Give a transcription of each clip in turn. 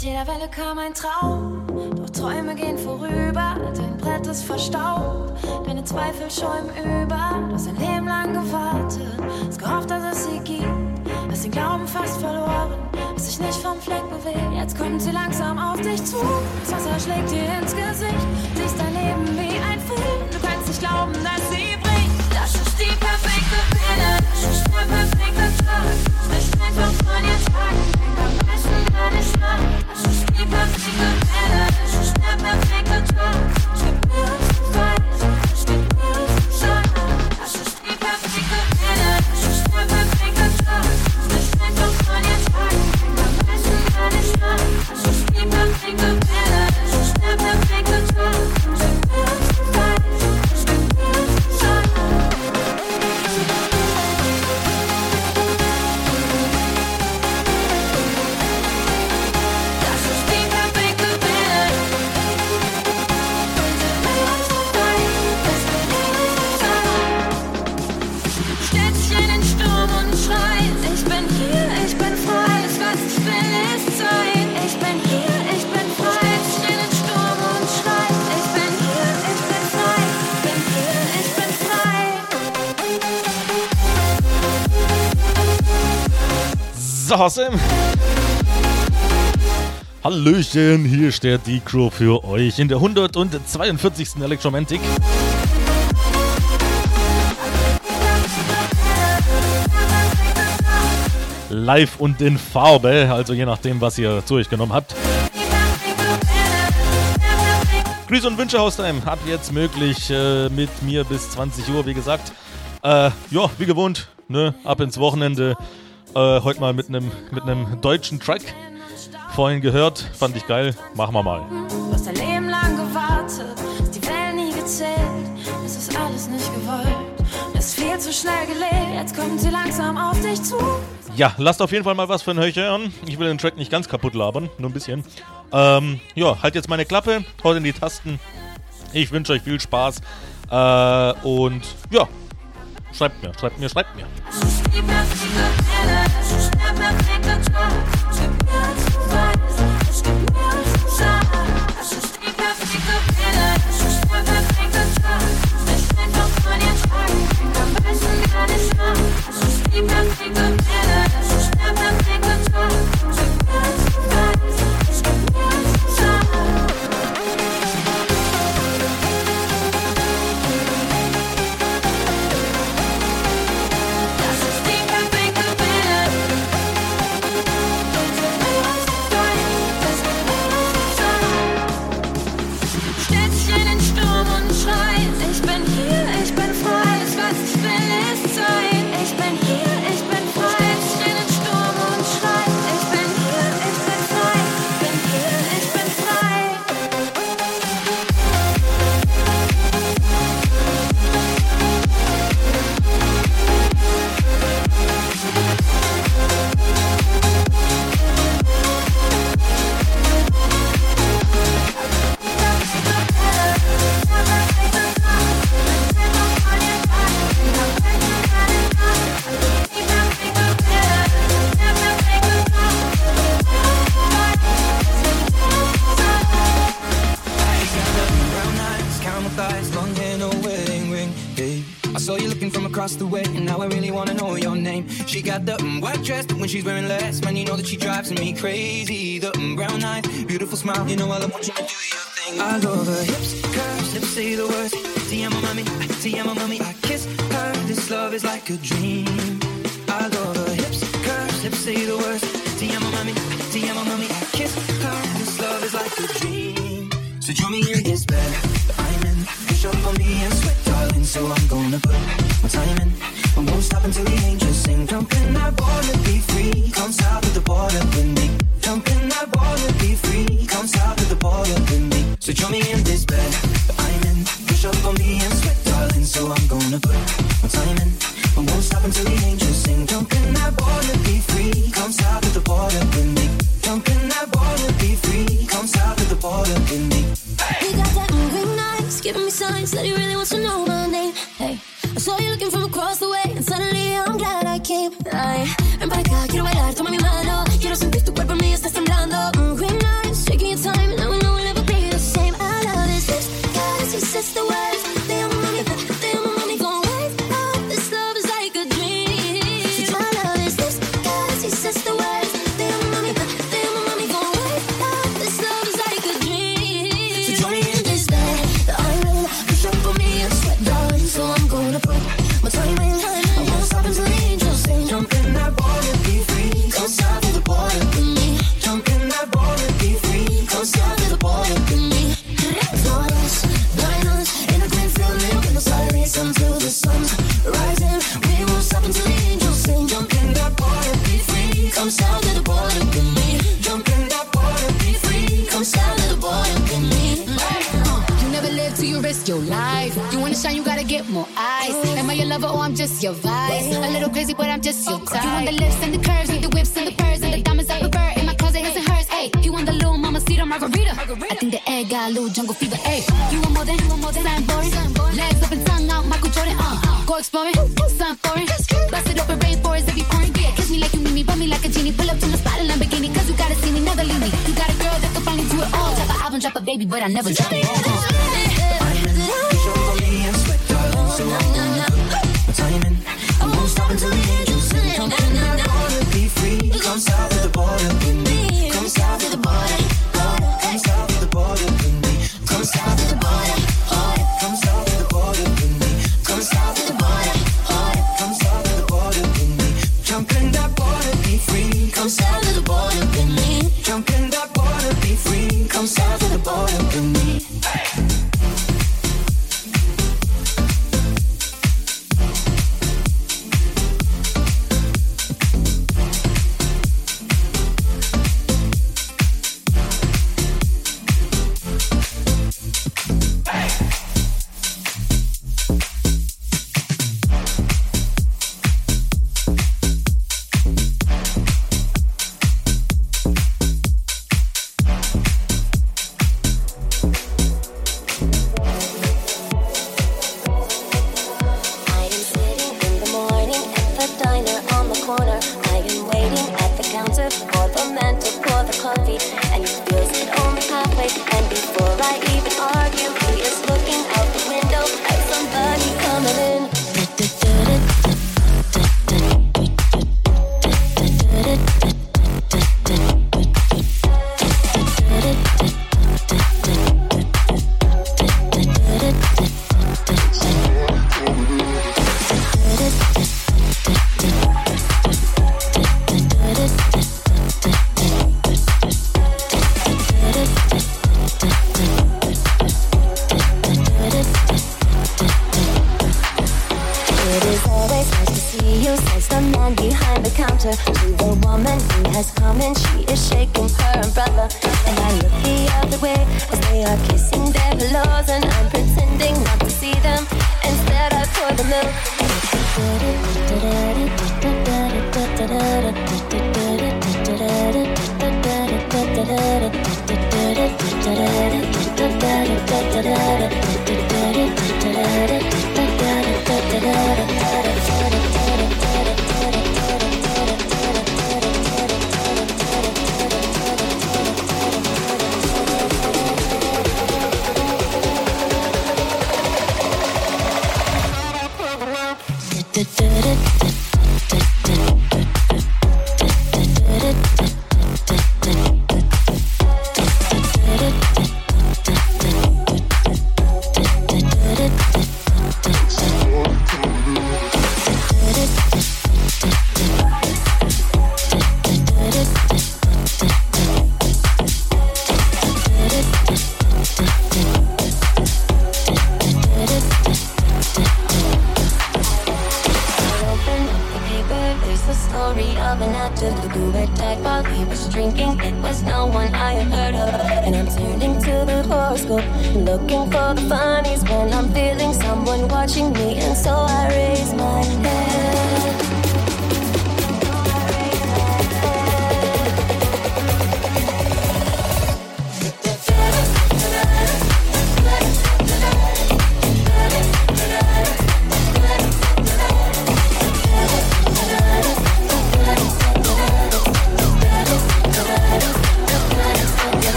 Mit jeder Welle kam ein Traum, doch Träume gehen vorüber. Dein Brett ist verstaubt, deine Zweifel schäumen über. Du hast ein Leben lang gewartet, hast gehofft, dass es sie gibt. Hast den Glauben fast verloren, hast dich nicht vom Fleck bewegt. Jetzt kommt sie langsam auf dich zu, das Wasser schlägt dir ins Gesicht. Siehst dein Leben wie ein Film, du kannst nicht glauben, dass sie bricht. Das ist die perfekte Pille, das ist der perfekte Tag. Nicht einfach von ihr tragen, denk am besten gar nicht nach. Das ist die Sim. Hallöchen, hier steht die Crew für euch in der 142. Electromantic. Live und in Farbe, also je nachdem, was ihr zu euch genommen habt. Grüße und Wünsche Haustime, ab jetzt möglich äh, mit mir bis 20 Uhr, wie gesagt. Äh, ja, wie gewohnt, ne, ab ins Wochenende. Äh, heute mal mit einem mit einem deutschen Track. Vorhin gehört, fand ich geil. Machen wir mal. Du hast dein Leben lang gewartet, hast die Wellen nie gezählt. Es ist alles nicht gewollt, es ist viel zu schnell gelebt. Jetzt kommt sie langsam auf dich zu. Ja, lasst auf jeden Fall mal was von euch hören. Ich will den Track nicht ganz kaputt labern, nur ein bisschen. Ähm, ja, halt jetzt meine Klappe, haut in die Tasten. Ich wünsche euch viel Spaß. Äh, und ja, schreibt mir, schreibt mir, schreibt mir. Das ist die perfekte she's wearing less, man, you know that she drives me crazy. The brown eyes, beautiful smile, you know I love watching you do your thing. I love her hips, curves, lips say the words. Te amo, mami, te amo, mami. I kiss her, this love is like a dream. I love her hips, curves, lips say the words. Te amo, mami, te amo, mami. I kiss her, this love is like a dream. So join me in this bed I'm in. Push up on me and sweat, darling. So I'm gonna put my time in. I won't stop until the angels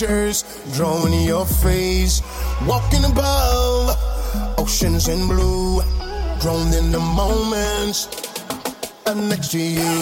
pictures drawn in your face. Walking above oceans in blue, drawn in the moments. I'm next to you.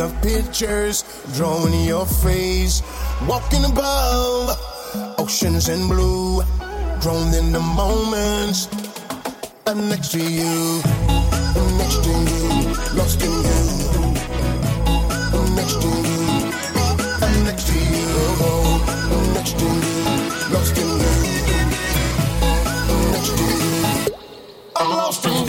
of pictures drawn in your face. Walking above oceans in blue, drawn in the moments. I'm next to you, I'm next to you, lost in you. I'm next to you, I'm next to you, I'm next to you, lost in you. I'm next to you, I'm lost in you.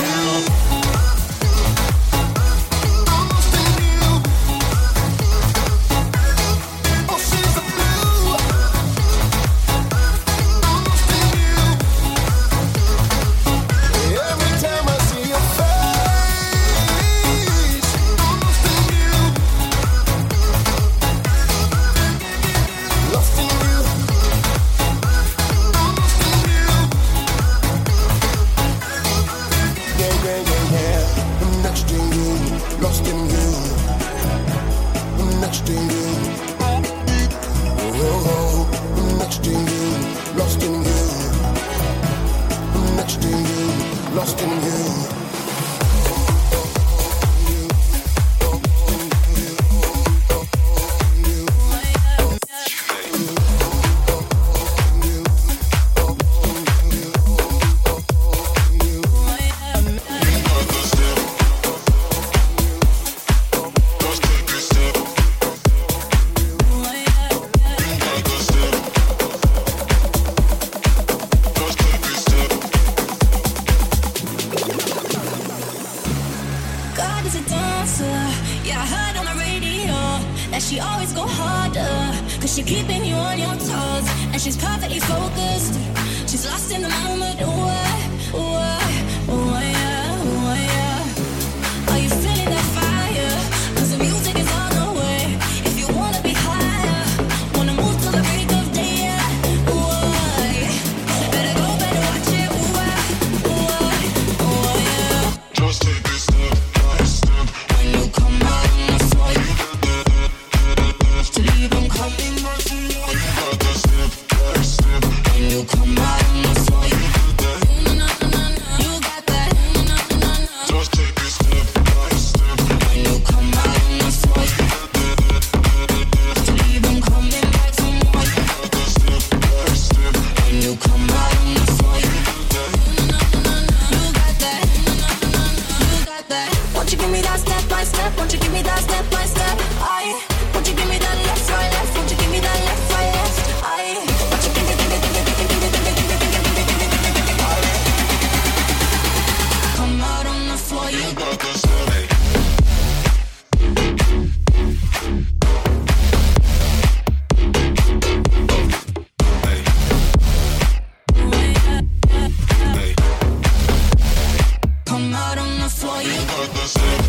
come out on the floor. You got the same.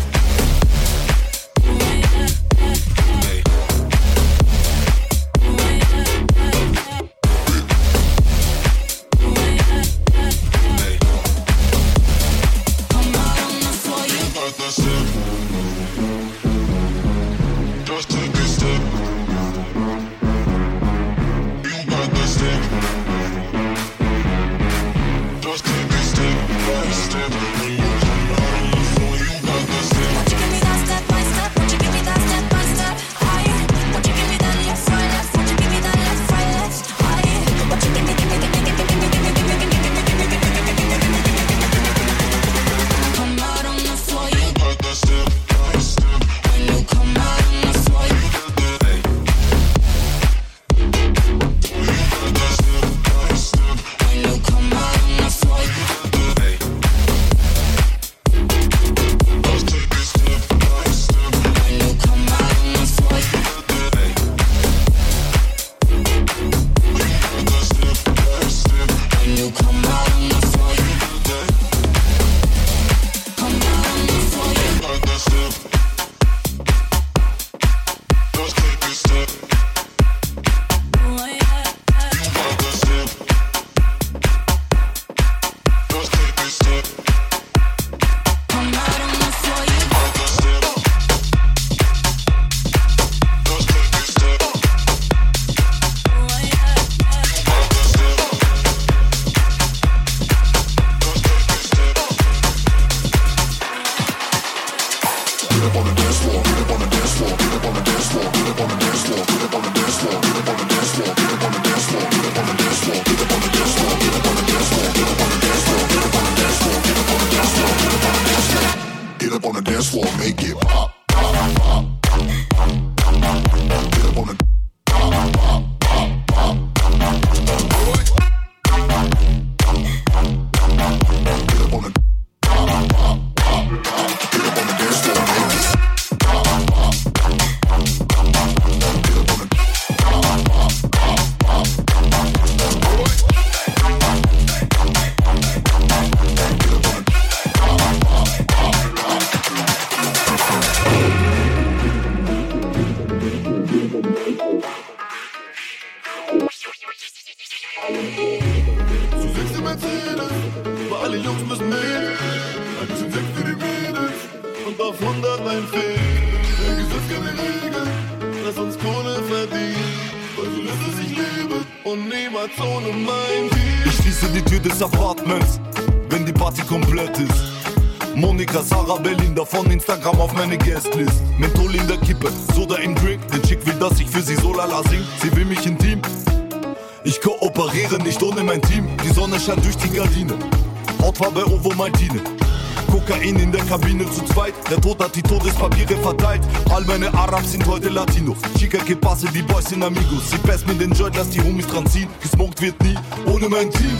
Der Tod hat die Todespapiere verteilt. All meine Arabs sind heute Latino. Chica que passe, die Boys sind Amigos. Sie pass mir den Joint, lass die Homies dran ziehen. Gesmoked wird nie ohne mein Team.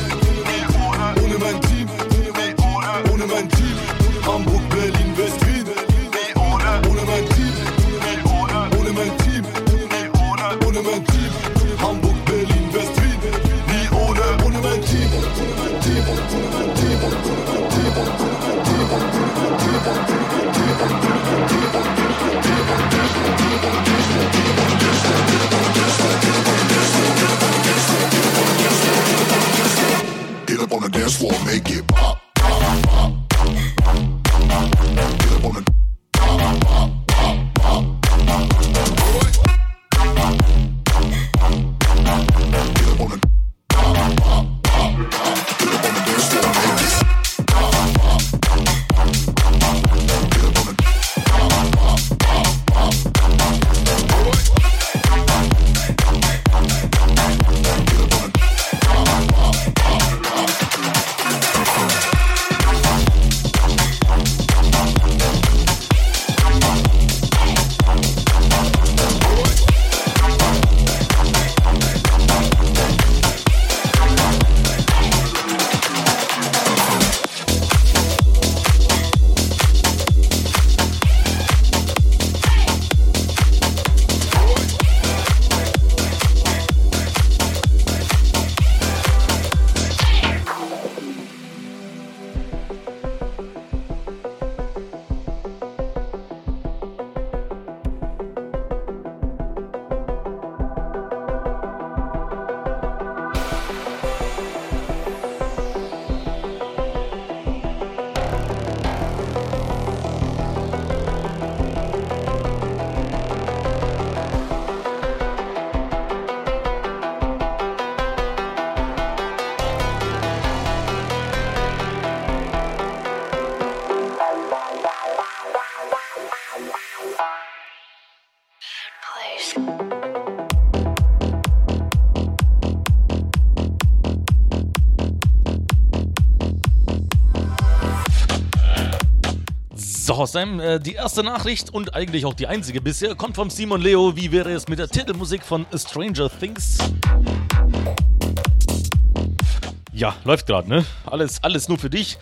Ohne mein Team. Ohne mein Team. Hamburg, Berlin, Hossheim. Äh, die erste Nachricht und eigentlich auch die einzige bisher kommt vom Simon Leo. Wie wäre es mit der Titelmusik von Stranger Things? Ja, läuft gerade, ne? Alles, alles nur für dich.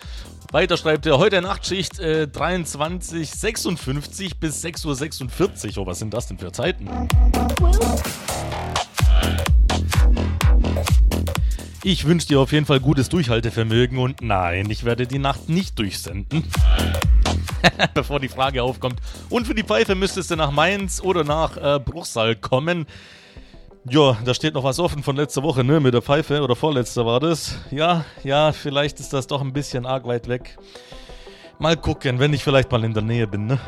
Weiter schreibt er, heute Nachtschicht äh, 23.56 bis 6.46 Uhr. Oh, was sind das denn für Zeiten? Ich wünsche dir auf jeden Fall gutes Durchhaltevermögen und nein, ich werde die Nacht nicht durchsenden. bevor die Frage aufkommt. Und für die Pfeife müsstest du nach Mainz oder nach äh, Bruchsal kommen. Ja, da steht noch was offen von letzter Woche, ne? Mit der Pfeife oder vorletzter war das. Ja, ja, vielleicht ist das doch ein bisschen arg weit weg. Mal gucken, wenn ich vielleicht mal in der Nähe bin, ne?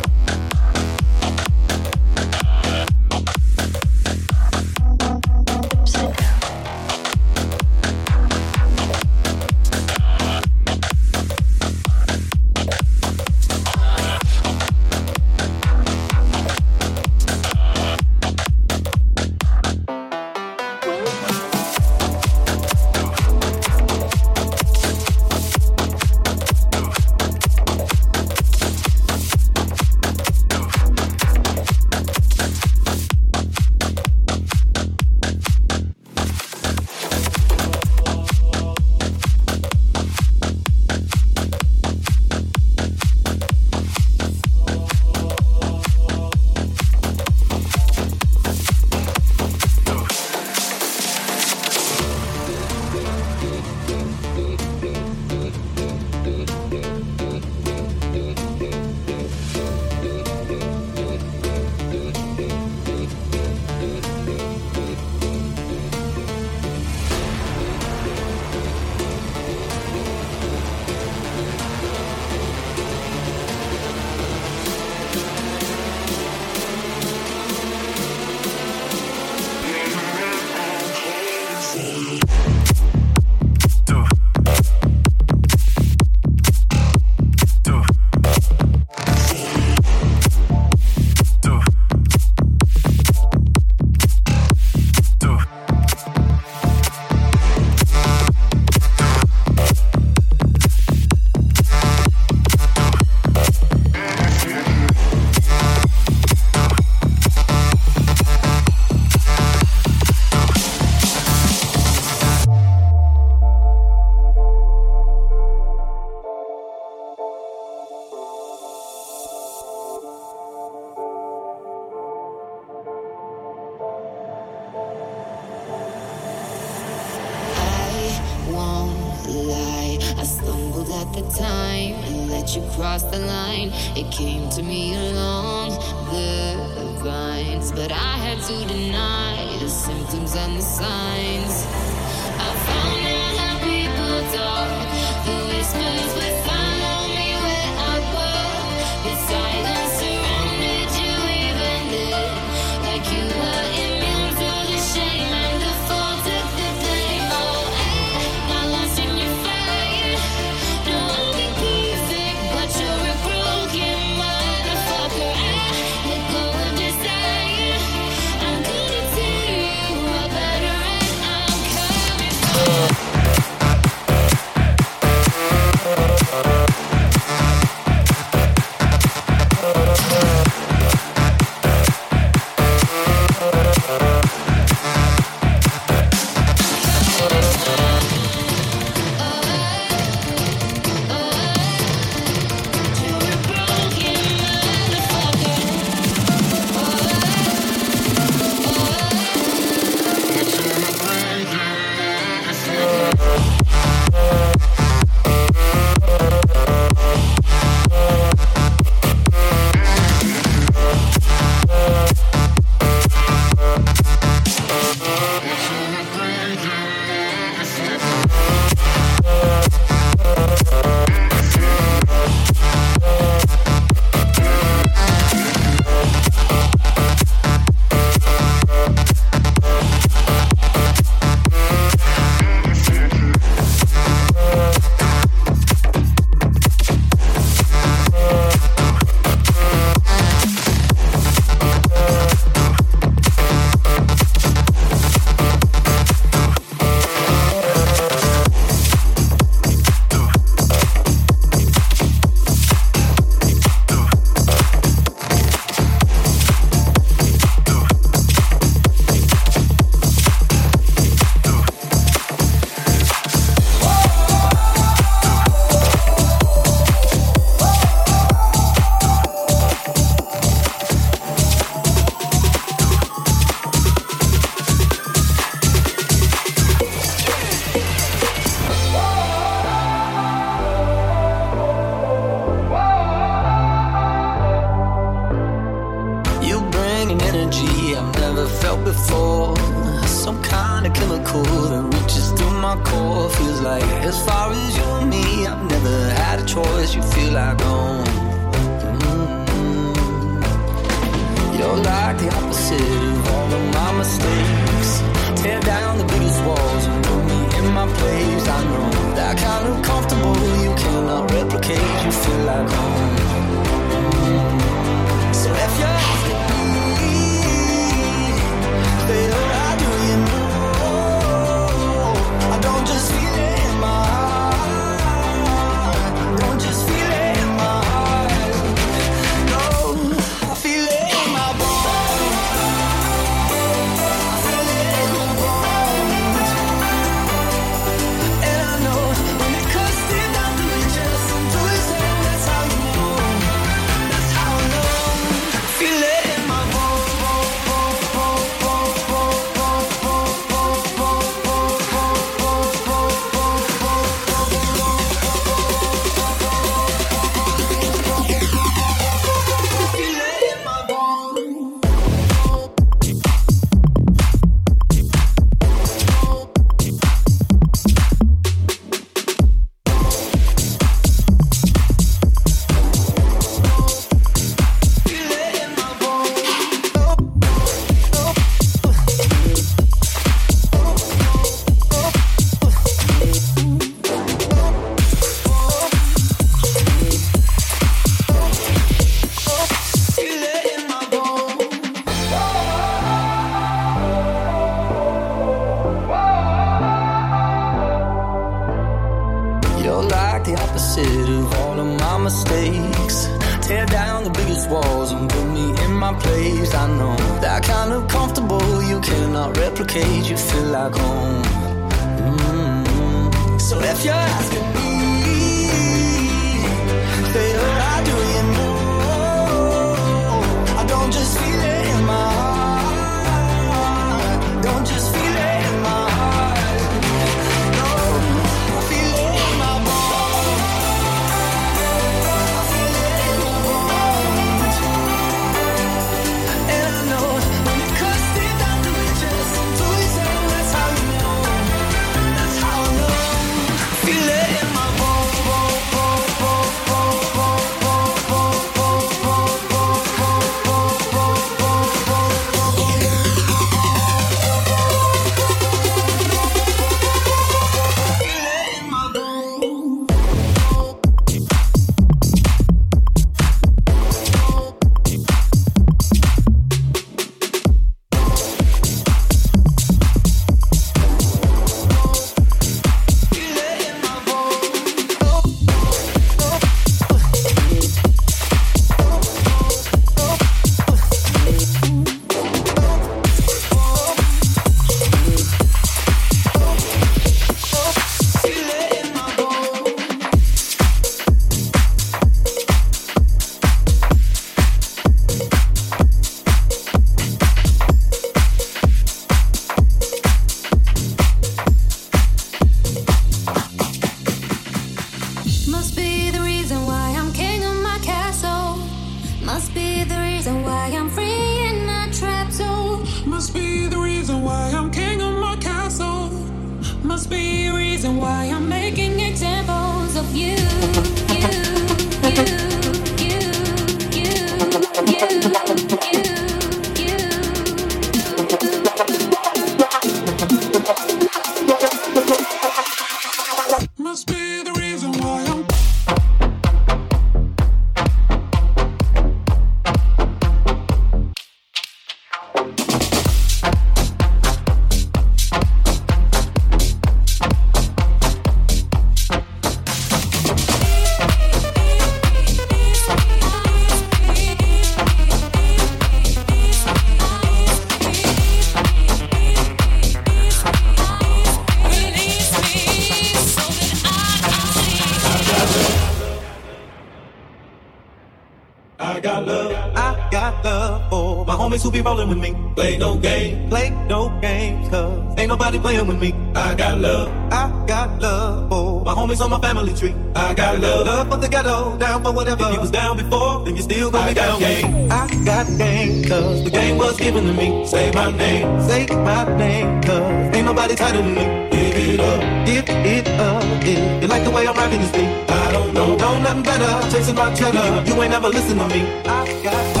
Say my name, say my name, cause ain't nobody tighter than me. Give it up, give it up. If you like the way I'm rocking this beat, I don't know, know nothing better. Chasing my cheddar, you ain't never listen to me. I got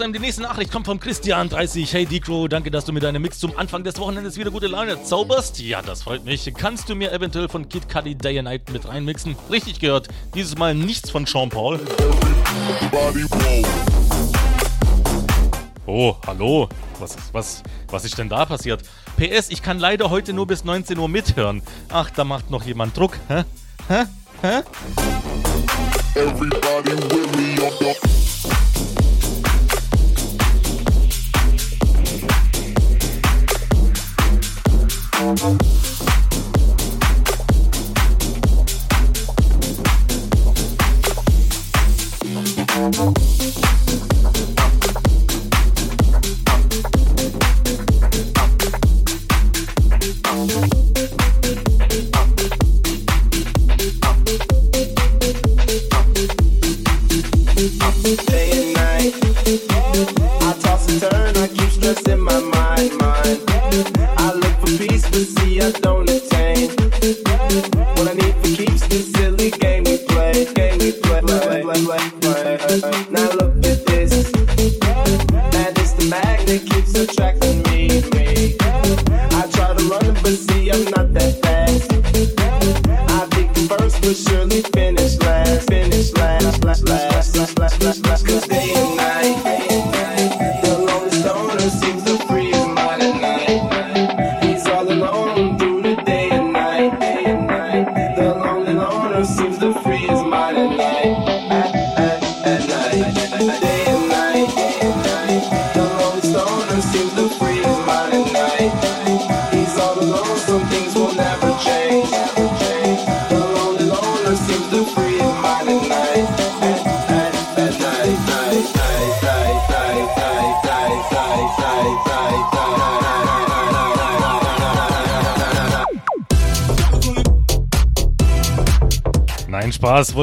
Außerdem die nächste Nachricht kommt von Christian30. Hey Decro, danke, dass du mir deine Mix zum Anfang des Wochenendes wieder gute Laune zauberst. Ja, das freut mich. Kannst du mir eventuell von Kid Cudi Day and Night mit reinmixen? Richtig gehört. Dieses Mal nichts von Sean Paul. Oh, hallo. Was, was, was ist denn da passiert? PS, ich kann leider heute nur bis 19 Uhr mithören. Ach, da macht noch jemand Druck. Hä? Hä? Hä? Everybody with me on the Música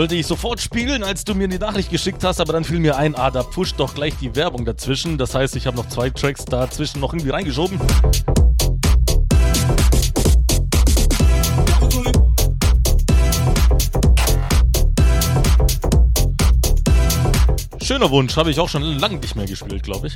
Wollte ich sofort spielen, als du mir die Nachricht geschickt hast, aber dann fiel mir ein, ah, da pusht doch gleich die Werbung dazwischen. Das heißt, ich habe noch zwei Tracks dazwischen noch irgendwie reingeschoben. Schöner Wunsch, habe ich auch schon lange nicht mehr gespielt, glaube ich.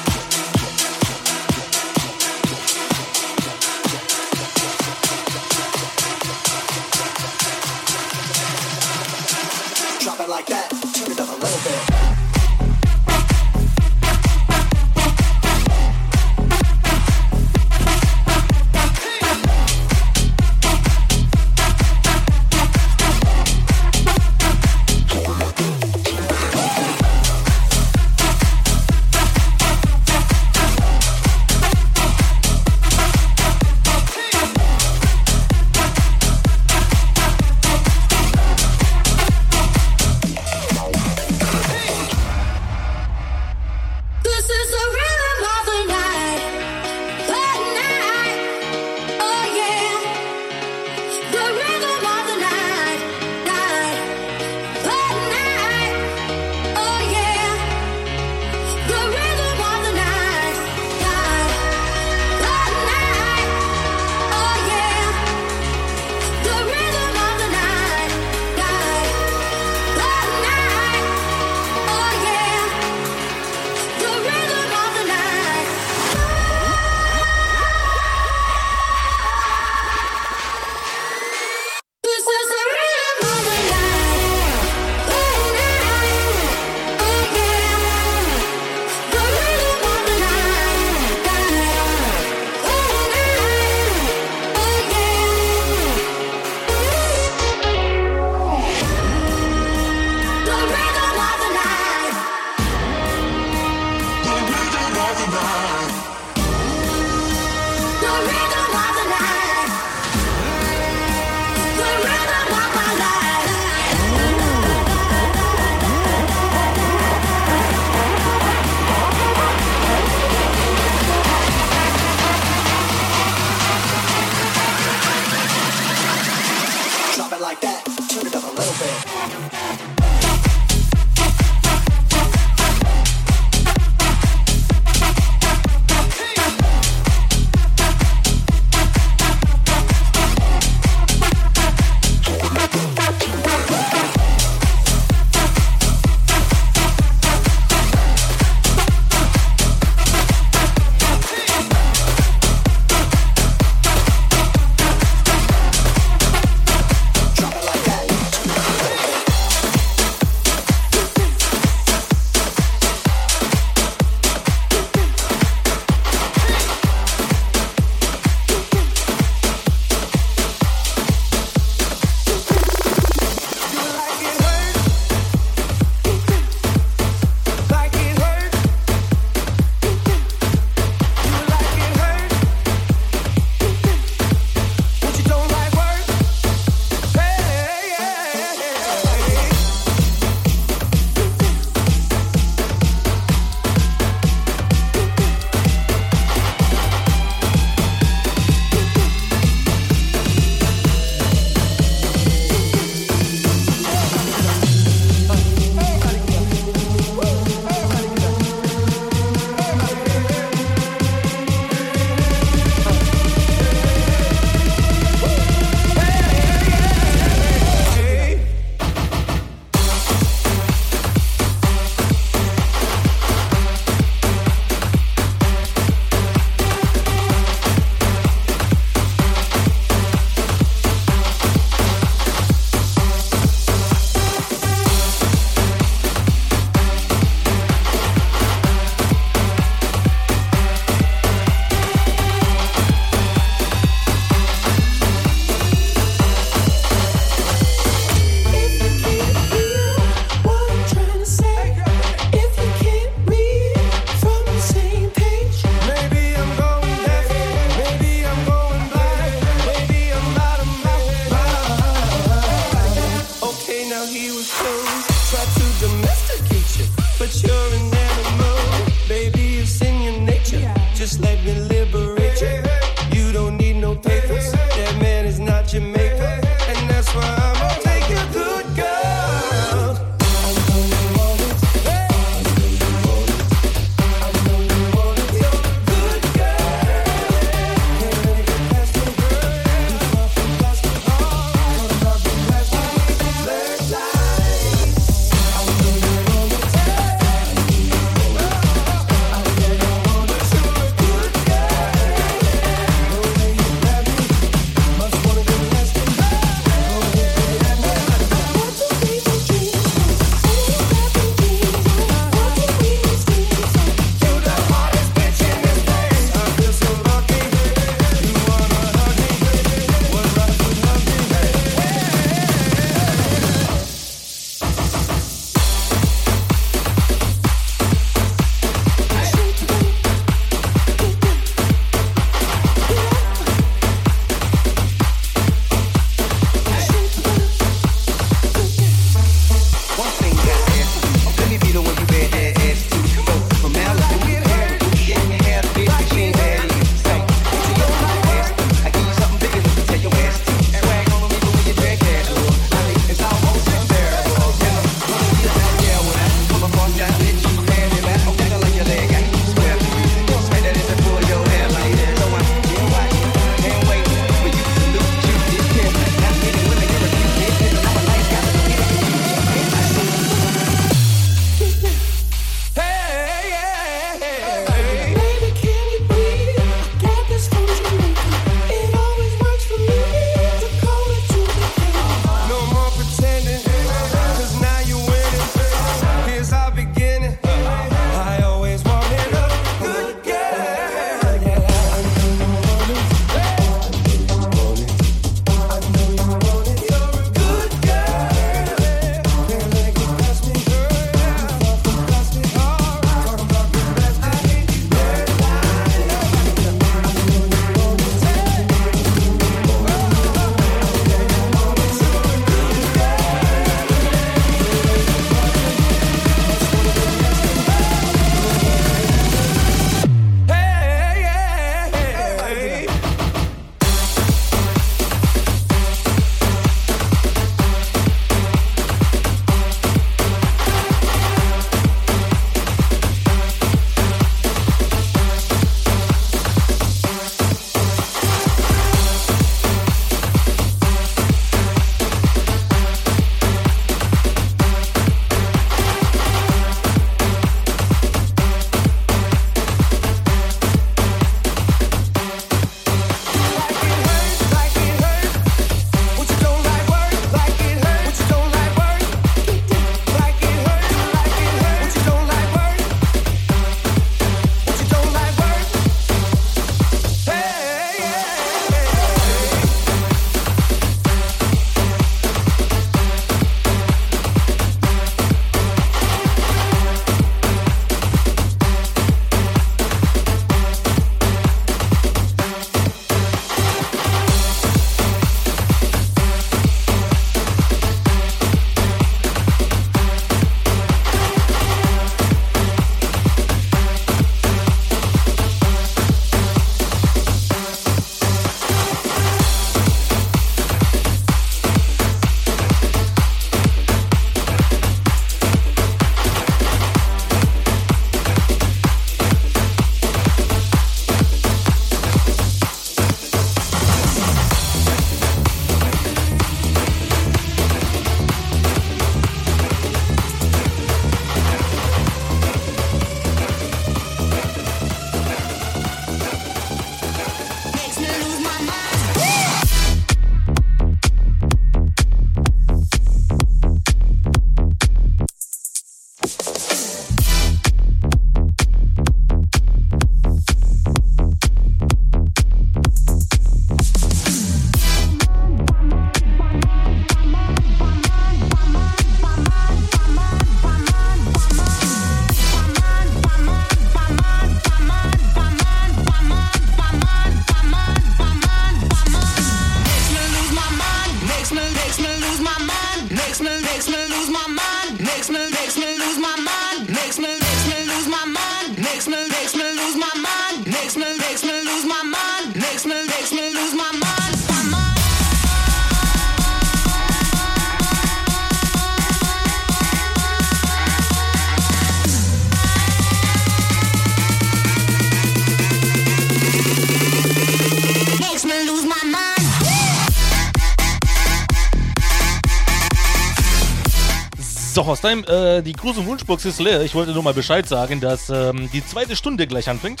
So, Horstein, äh, die Gruß- und Wunschbox ist leer. Ich wollte nur mal Bescheid sagen, dass ähm, die zweite Stunde gleich anfängt.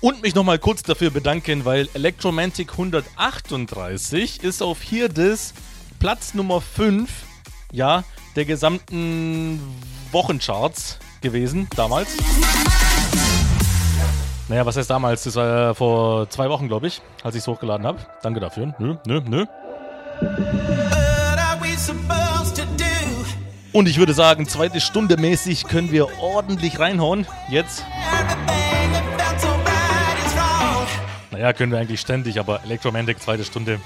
Und mich nochmal kurz dafür bedanken, weil Electromantic 138 ist auf hier das Platz Nummer 5, ja, der gesamten Wochencharts gewesen, damals. Naja, was heißt damals? Das war ja vor zwei Wochen, glaube ich, als ich es hochgeladen habe. Danke dafür. Nö, nö, nö. Und ich würde sagen, zweite Stunde mäßig können wir ordentlich reinhauen. Jetzt. Naja, können wir eigentlich ständig, aber Electromantic zweite Stunde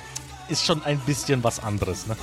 ist schon ein bisschen was anderes, ne?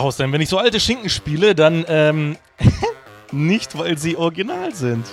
Ja, Horstein, wenn ich so alte Schinken spiele, dann ähm, nicht, weil sie original sind.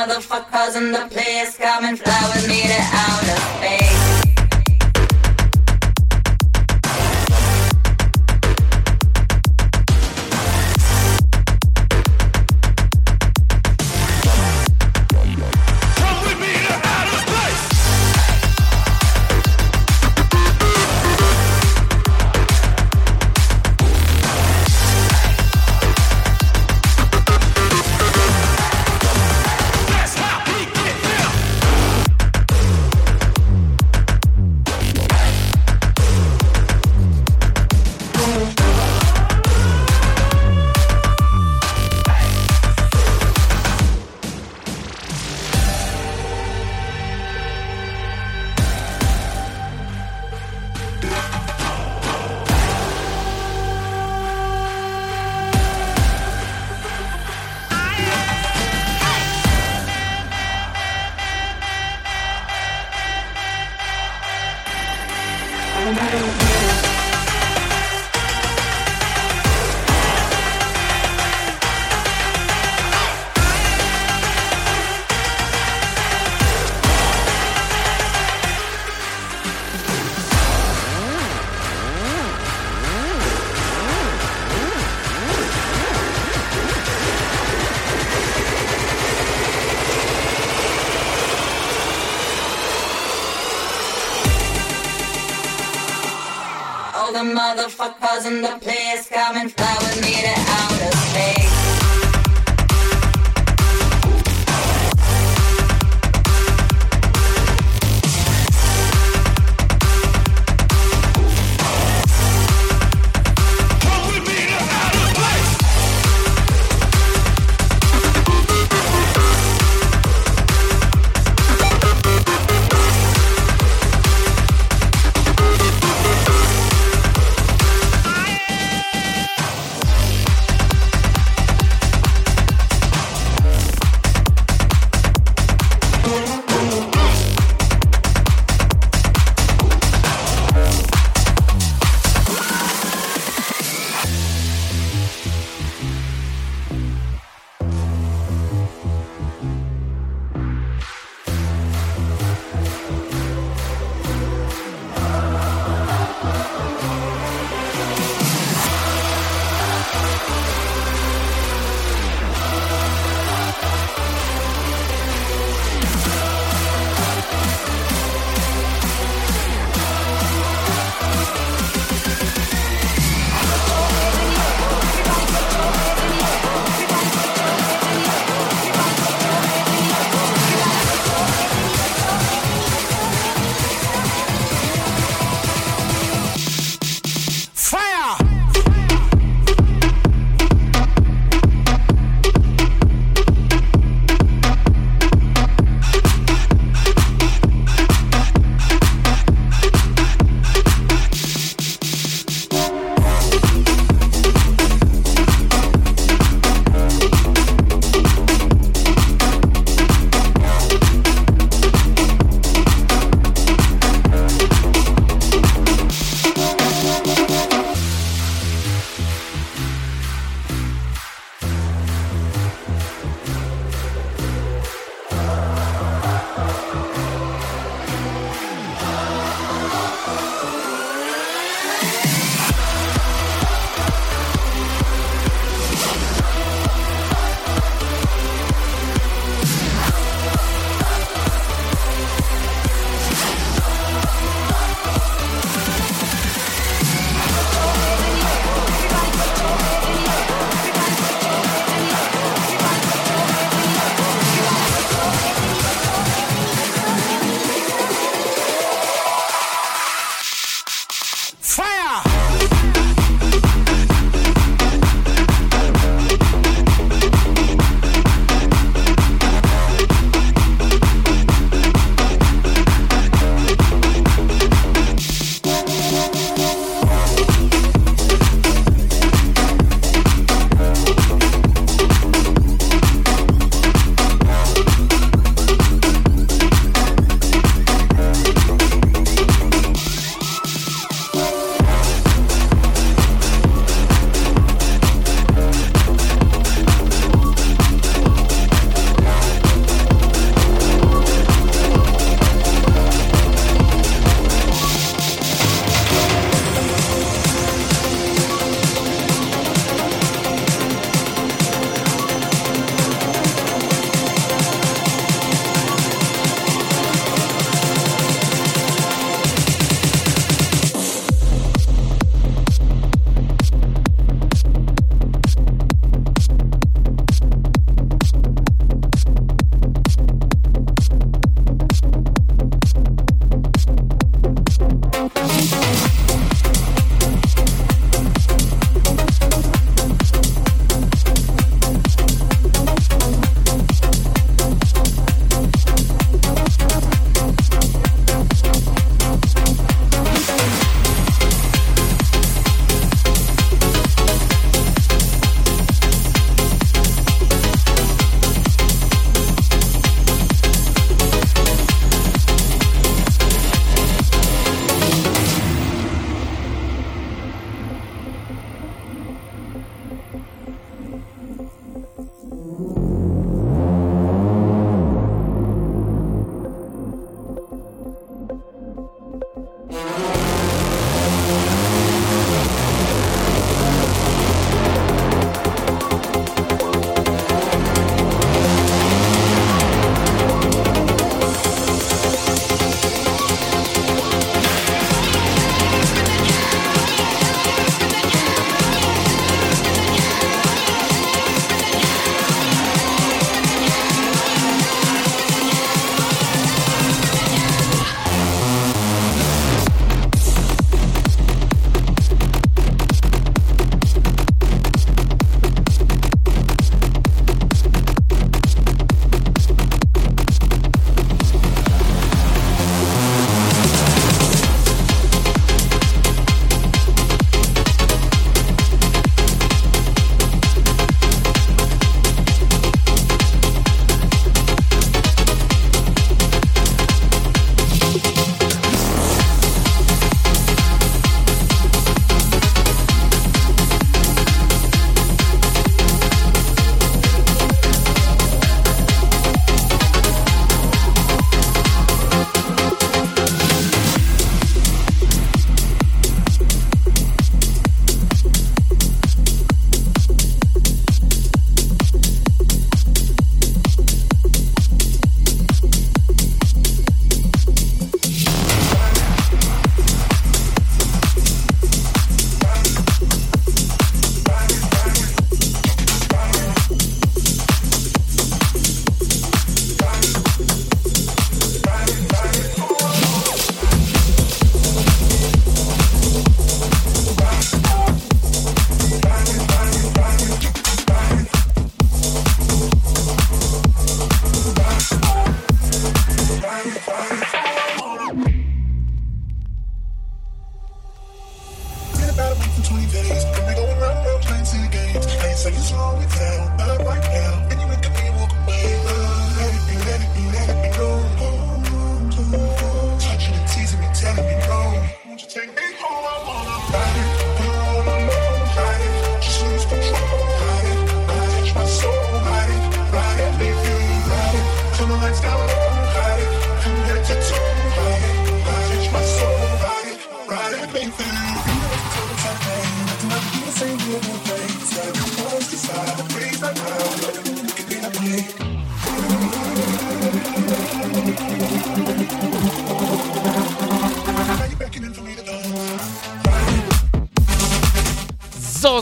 motherfuckers in the place. Come and fly with me to outer space.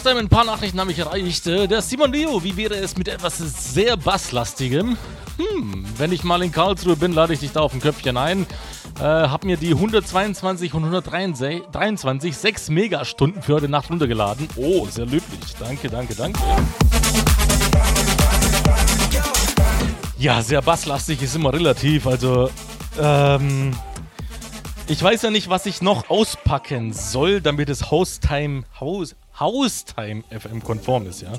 Einem ein paar Nachrichten habe ich erreicht. Äh, Der Simon Leo, wie wäre es mit etwas sehr basslastigem? Hm, wenn ich mal in Karlsruhe bin, lade ich dich da auf ein Köpfchen ein. Äh, hab mir die 122 und 123 6 Megastunden für heute Nacht runtergeladen. Oh, sehr löblich. Danke, danke, danke. Ja, sehr basslastig ist immer relativ. Also, ähm, ich weiß ja nicht, was ich noch auspacken soll, damit es Haustime, Haus, Haustime FM konform ist, ja.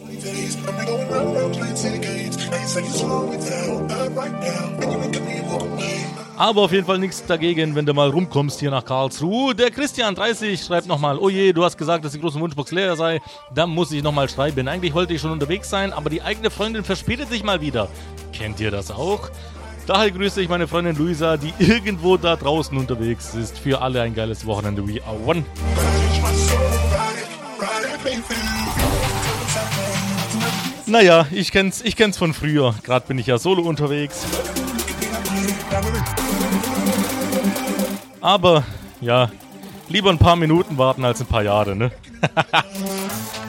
Aber auf jeden Fall nichts dagegen, wenn du mal rumkommst hier nach Karlsruhe. Der Christian30 schreibt nochmal, oh je, du hast gesagt, dass die große Wunschbox leer sei. Da muss ich nochmal schreiben. Eigentlich wollte ich schon unterwegs sein, aber die eigene Freundin verspätet sich mal wieder. Kennt ihr das auch? Daher grüße ich meine Freundin Luisa, die irgendwo da draußen unterwegs ist. Für alle ein geiles Wochenende. We are one. Naja, ich kenn's, ich kenn's von früher. Gerade bin ich ja solo unterwegs. Aber ja, lieber ein paar Minuten warten als ein paar Jahre, ne?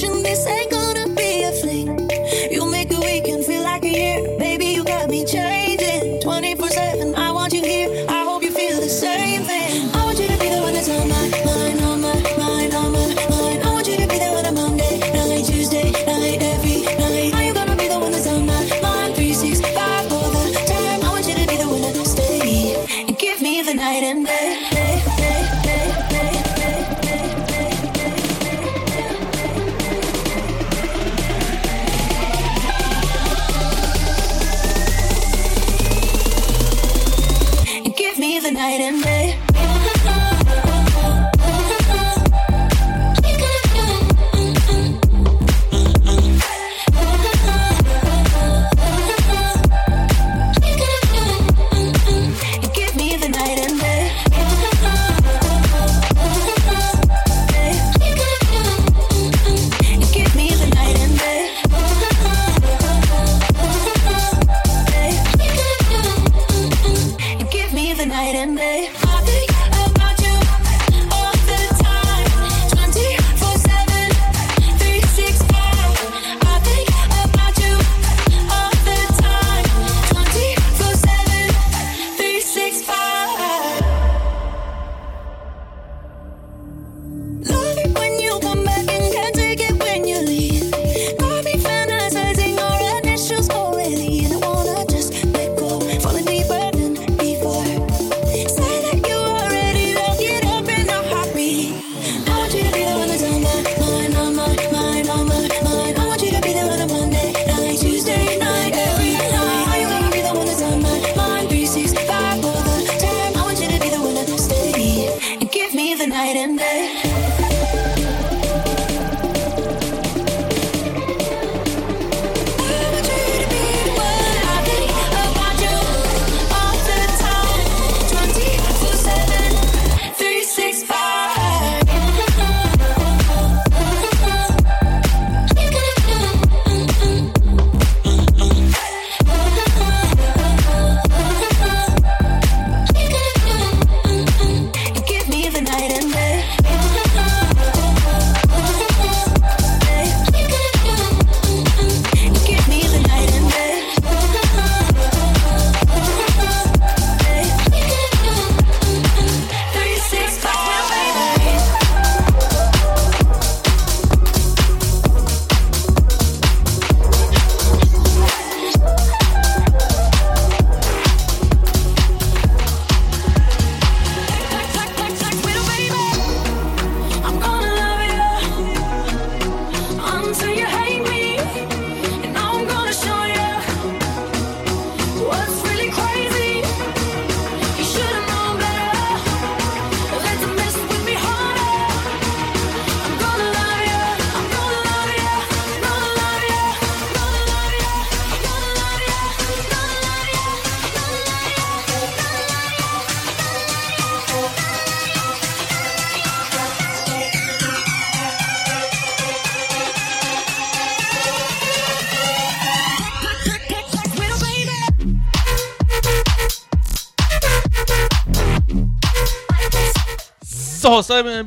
this ain't gonna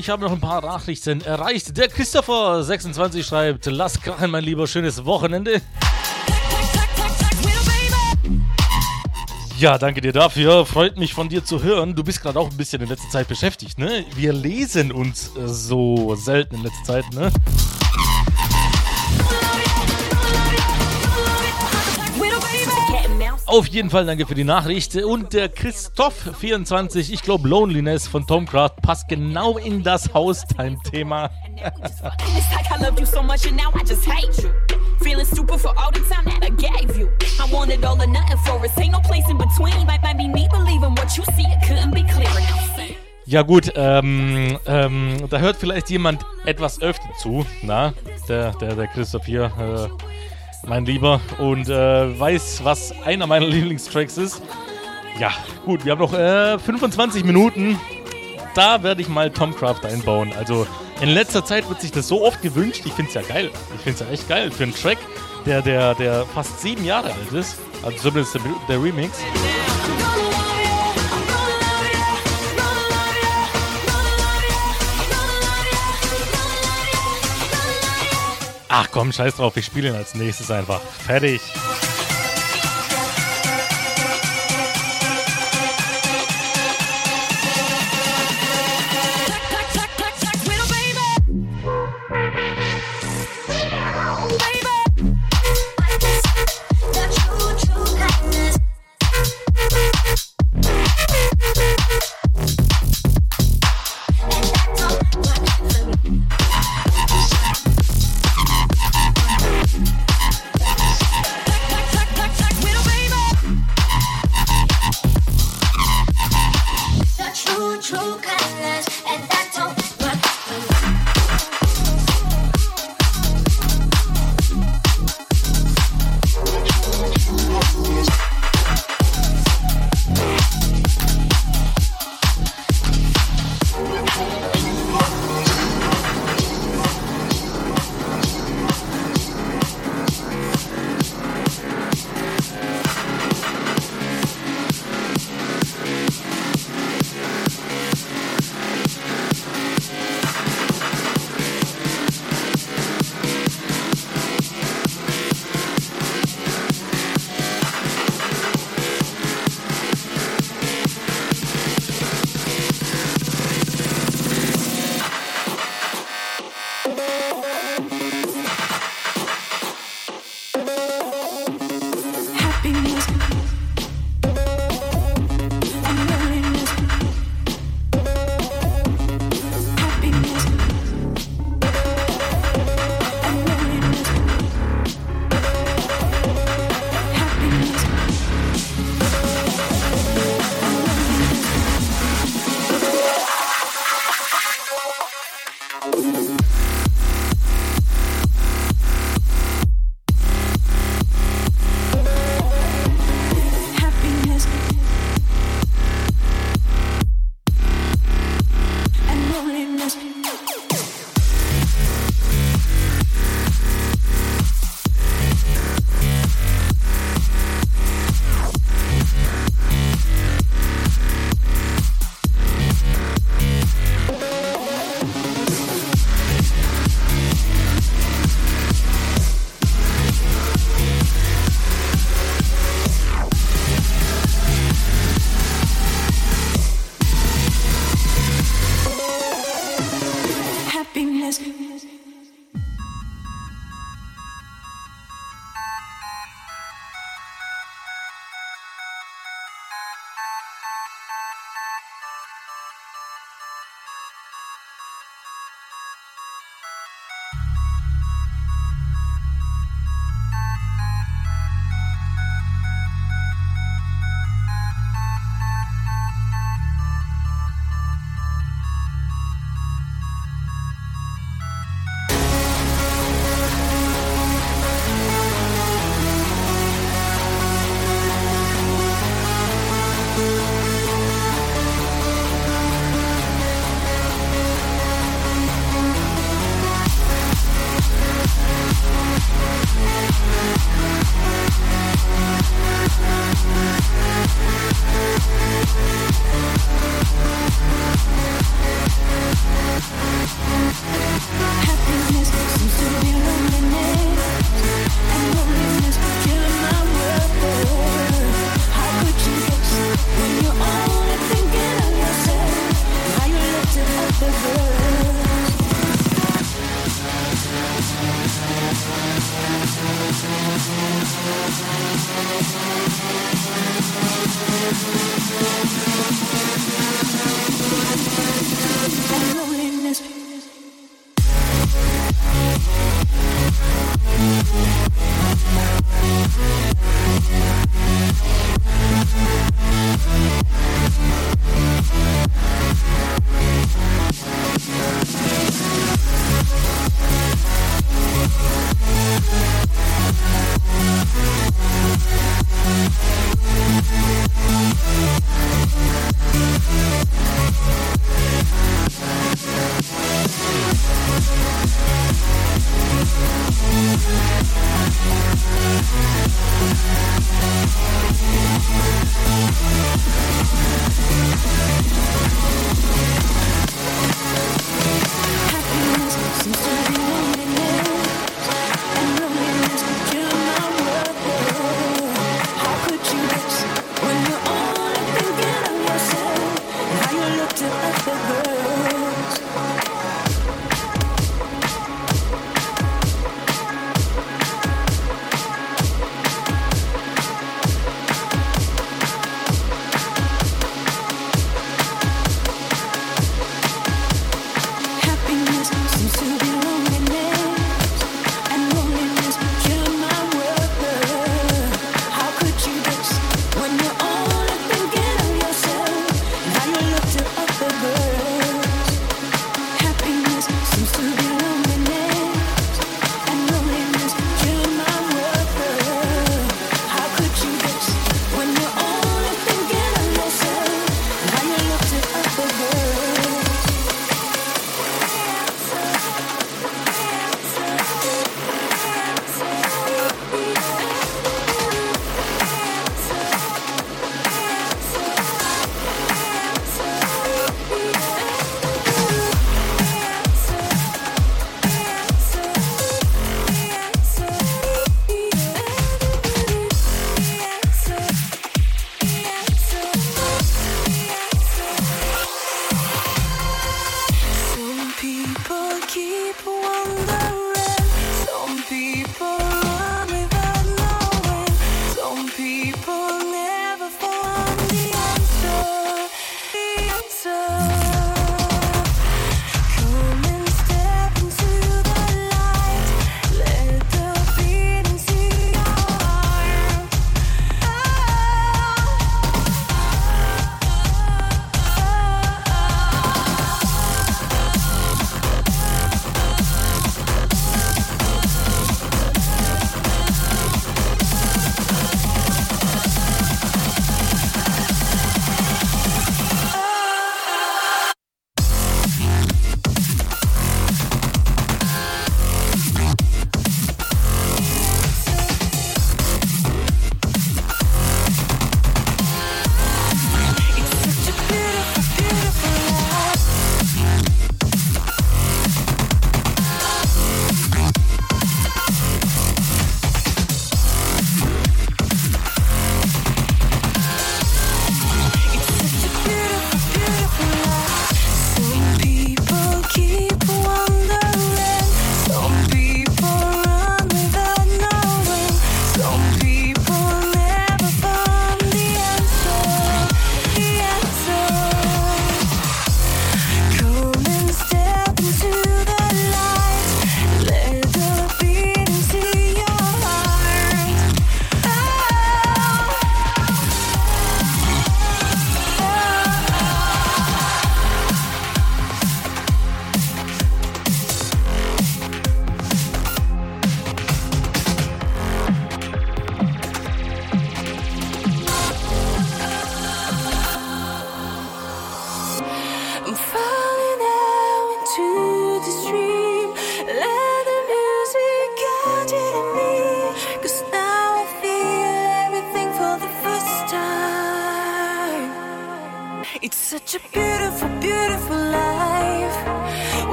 Ich habe noch ein paar Nachrichten erreicht. Der Christopher26 schreibt, lass krachen, mein lieber, schönes Wochenende. Ja, danke dir dafür. Freut mich von dir zu hören. Du bist gerade auch ein bisschen in letzter Zeit beschäftigt, ne? Wir lesen uns äh, so selten in letzter Zeit, ne? Auf jeden Fall danke für die Nachricht. Und der Christoph24, ich glaube Loneliness von Tomcraft passt genau in das Haustime-Thema. Feeling stupid for all the time that I gave you. I wanted all or nothing for us. Ain't no place in between. Might, might be me believing what you see. It couldn't be clearer now. Ja gut, ähm, ähm, da hört vielleicht jemand etwas öfter zu, na, der, der, der Christoph hier, äh, mein Lieber, und äh, weiß, was einer meiner Lieblingstracks ist. Ja, gut, wir haben noch äh, 25 Minuten. Da werde ich mal Tomcraft einbauen. Also in letzter Zeit wird sich das so oft gewünscht. Ich finde es ja geil. Ich finde es ja echt geil für einen Track, der, der, der fast sieben Jahre alt ist. Also zumindest der, der Remix. Ach komm, scheiß drauf, ich spiele ihn als nächstes einfach. Fertig.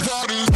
party.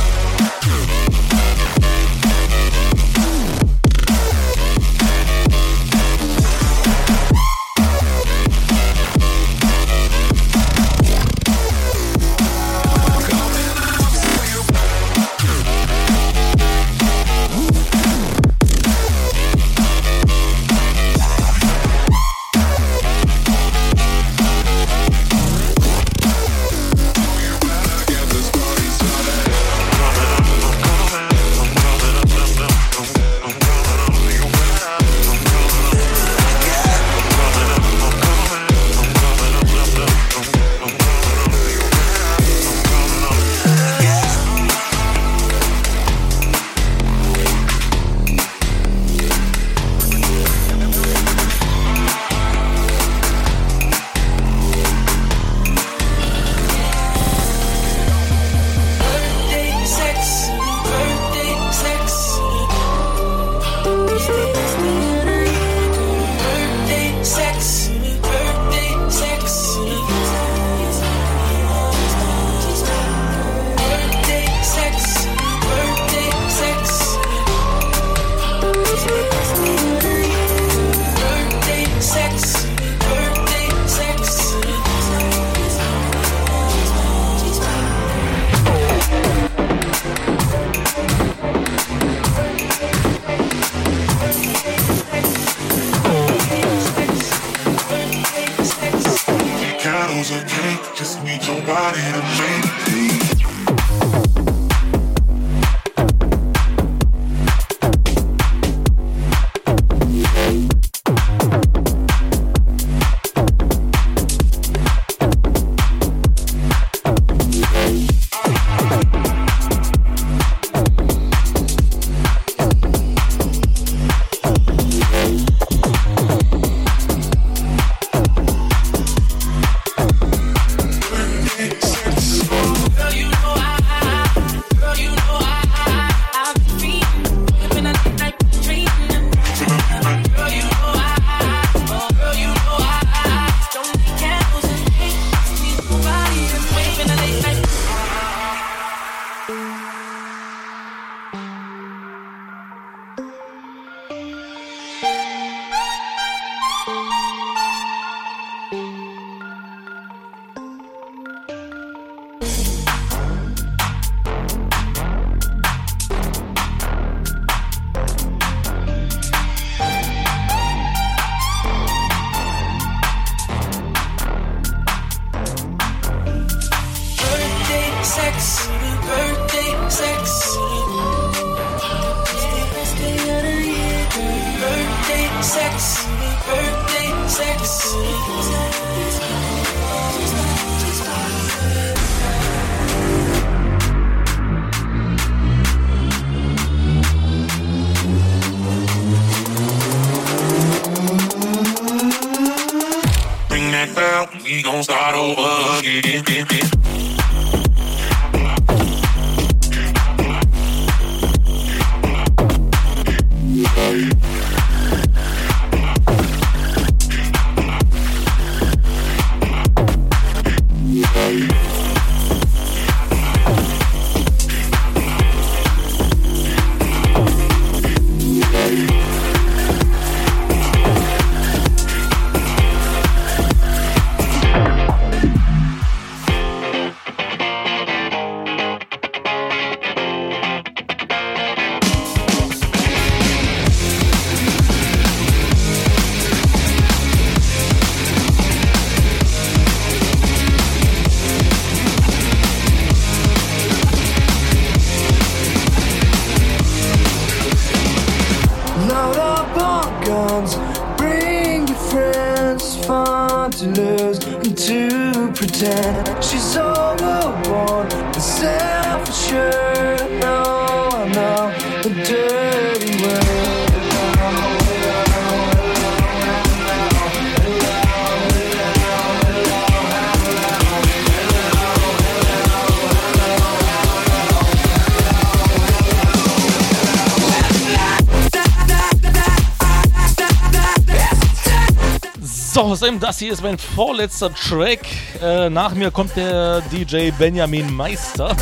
Das hier ist mein vorletzter Track. Äh, nach mir kommt der DJ Benjamin Meister.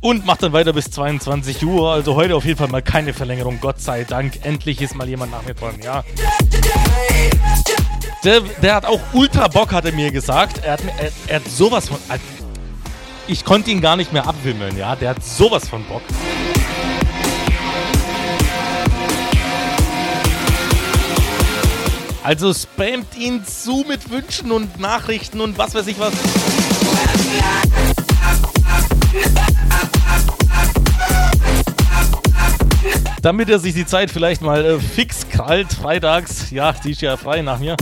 Und macht dann weiter bis 22 Uhr. Also heute auf jeden Fall mal keine Verlängerung. Gott sei Dank. Endlich ist mal jemand nach mir dran, ja. Der, der hat auch ultra Bock, hat er mir gesagt. Er hat, er, er hat sowas von. Ich konnte ihn gar nicht mehr abwimmeln, ja. Der hat sowas von Bock. Also spamt ihn zu mit Wünschen und Nachrichten und was weiß ich was. Damit er sich die Zeit vielleicht mal äh, fix krallt, freitags. Ja, die ist ja frei nach mir.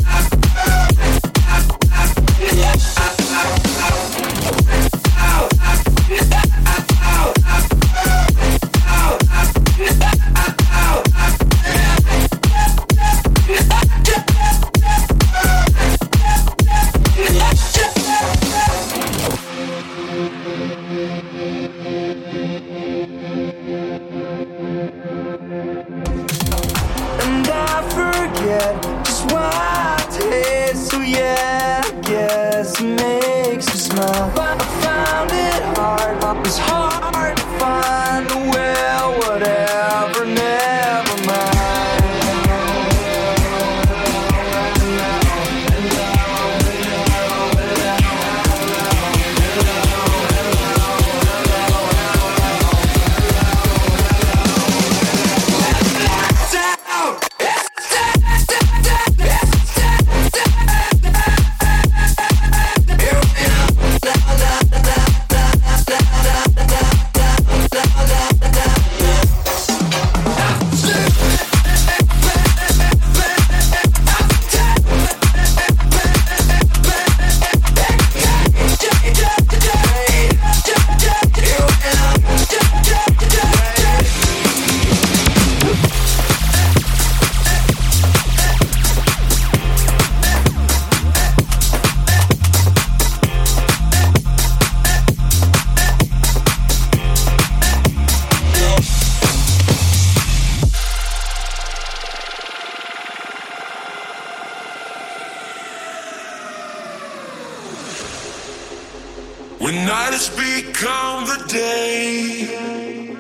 When night has become the day,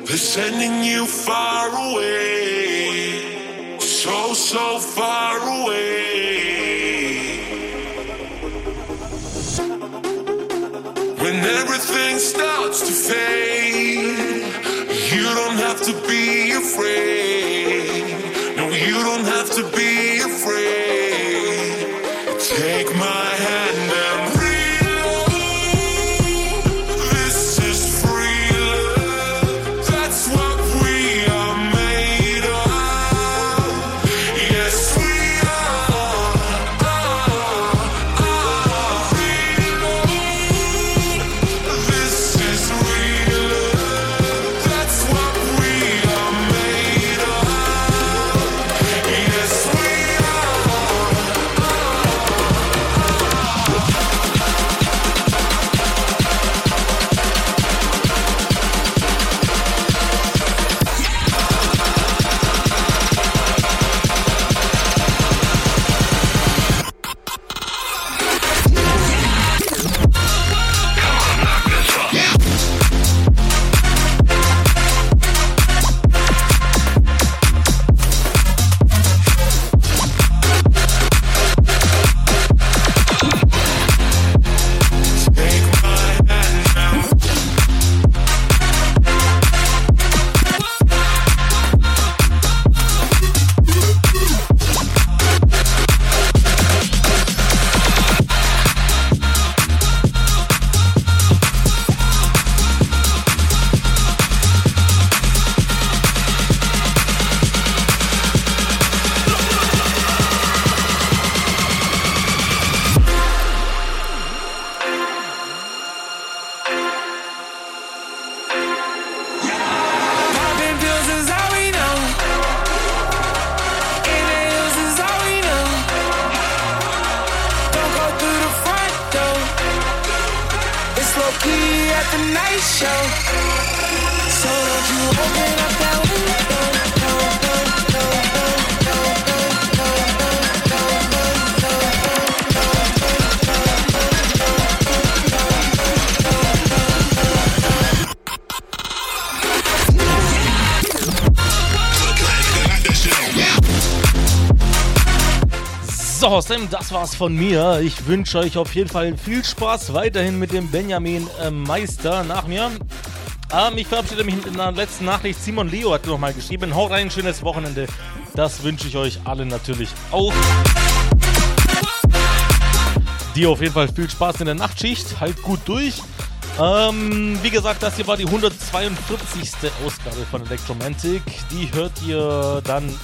they're sending you far away. So, so far away. When everything starts to fade, das war's von mir. Ich wünsche euch auf jeden Fall viel Spaß weiterhin mit dem Benjamin äh, Meister nach mir. Ähm, ich verabschiede mich mit einer letzten Nachricht. Simon Leo hat nochmal geschrieben. Haut rein, schönes Wochenende. Das wünsche ich euch alle natürlich auch. Dir auf jeden Fall viel Spaß in der Nachtschicht. Halt gut durch. Ähm, wie gesagt, das hier war die 142. Ausgabe von Electromantic. Die hört ihr dann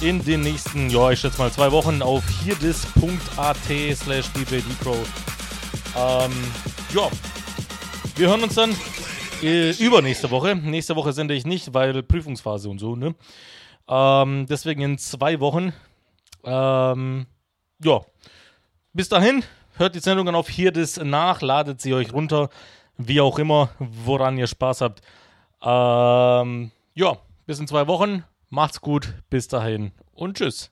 in den nächsten, ja, ich schätze mal zwei Wochen auf hierdis.at slash djdpro. Ähm, ja, wir hören uns dann äh, übernächste Woche. Nächste Woche sende ich nicht, weil Prüfungsphase und so, ne? Ähm, deswegen in zwei Wochen. Ähm, ja, bis dahin, hört die Sendung dann auf Hierdis nach, ladet sie euch runter, wie auch immer, woran ihr Spaß habt. Ähm, ja, bis in zwei Wochen. Macht's gut, bis dahin und tschüss.